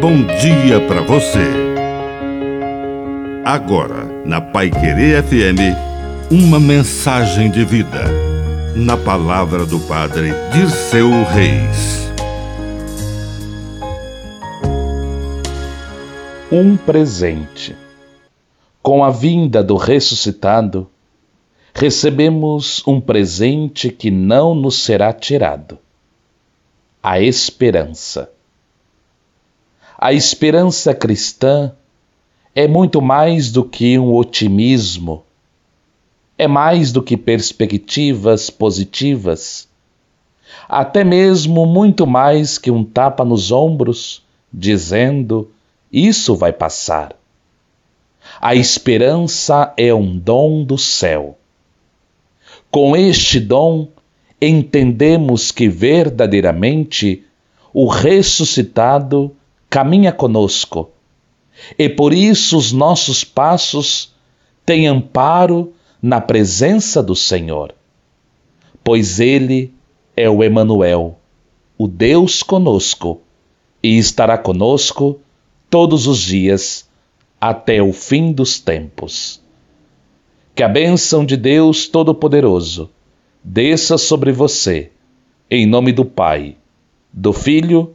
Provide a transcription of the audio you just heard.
bom dia para você. Agora, na Pai Querer FM, uma mensagem de vida. Na palavra do Padre Dirceu Reis. Um presente. Com a vinda do ressuscitado, recebemos um presente que não nos será tirado: a esperança. A esperança cristã é muito mais do que um otimismo, é mais do que perspectivas positivas, até mesmo muito mais que um tapa nos ombros dizendo: Isso vai passar. A esperança é um dom do céu. Com este dom, entendemos que verdadeiramente o ressuscitado caminha conosco, e por isso os nossos passos têm amparo na presença do Senhor, pois Ele é o Emanuel, o Deus conosco, e estará conosco todos os dias até o fim dos tempos. Que a bênção de Deus Todo-Poderoso desça sobre você, em nome do Pai, do Filho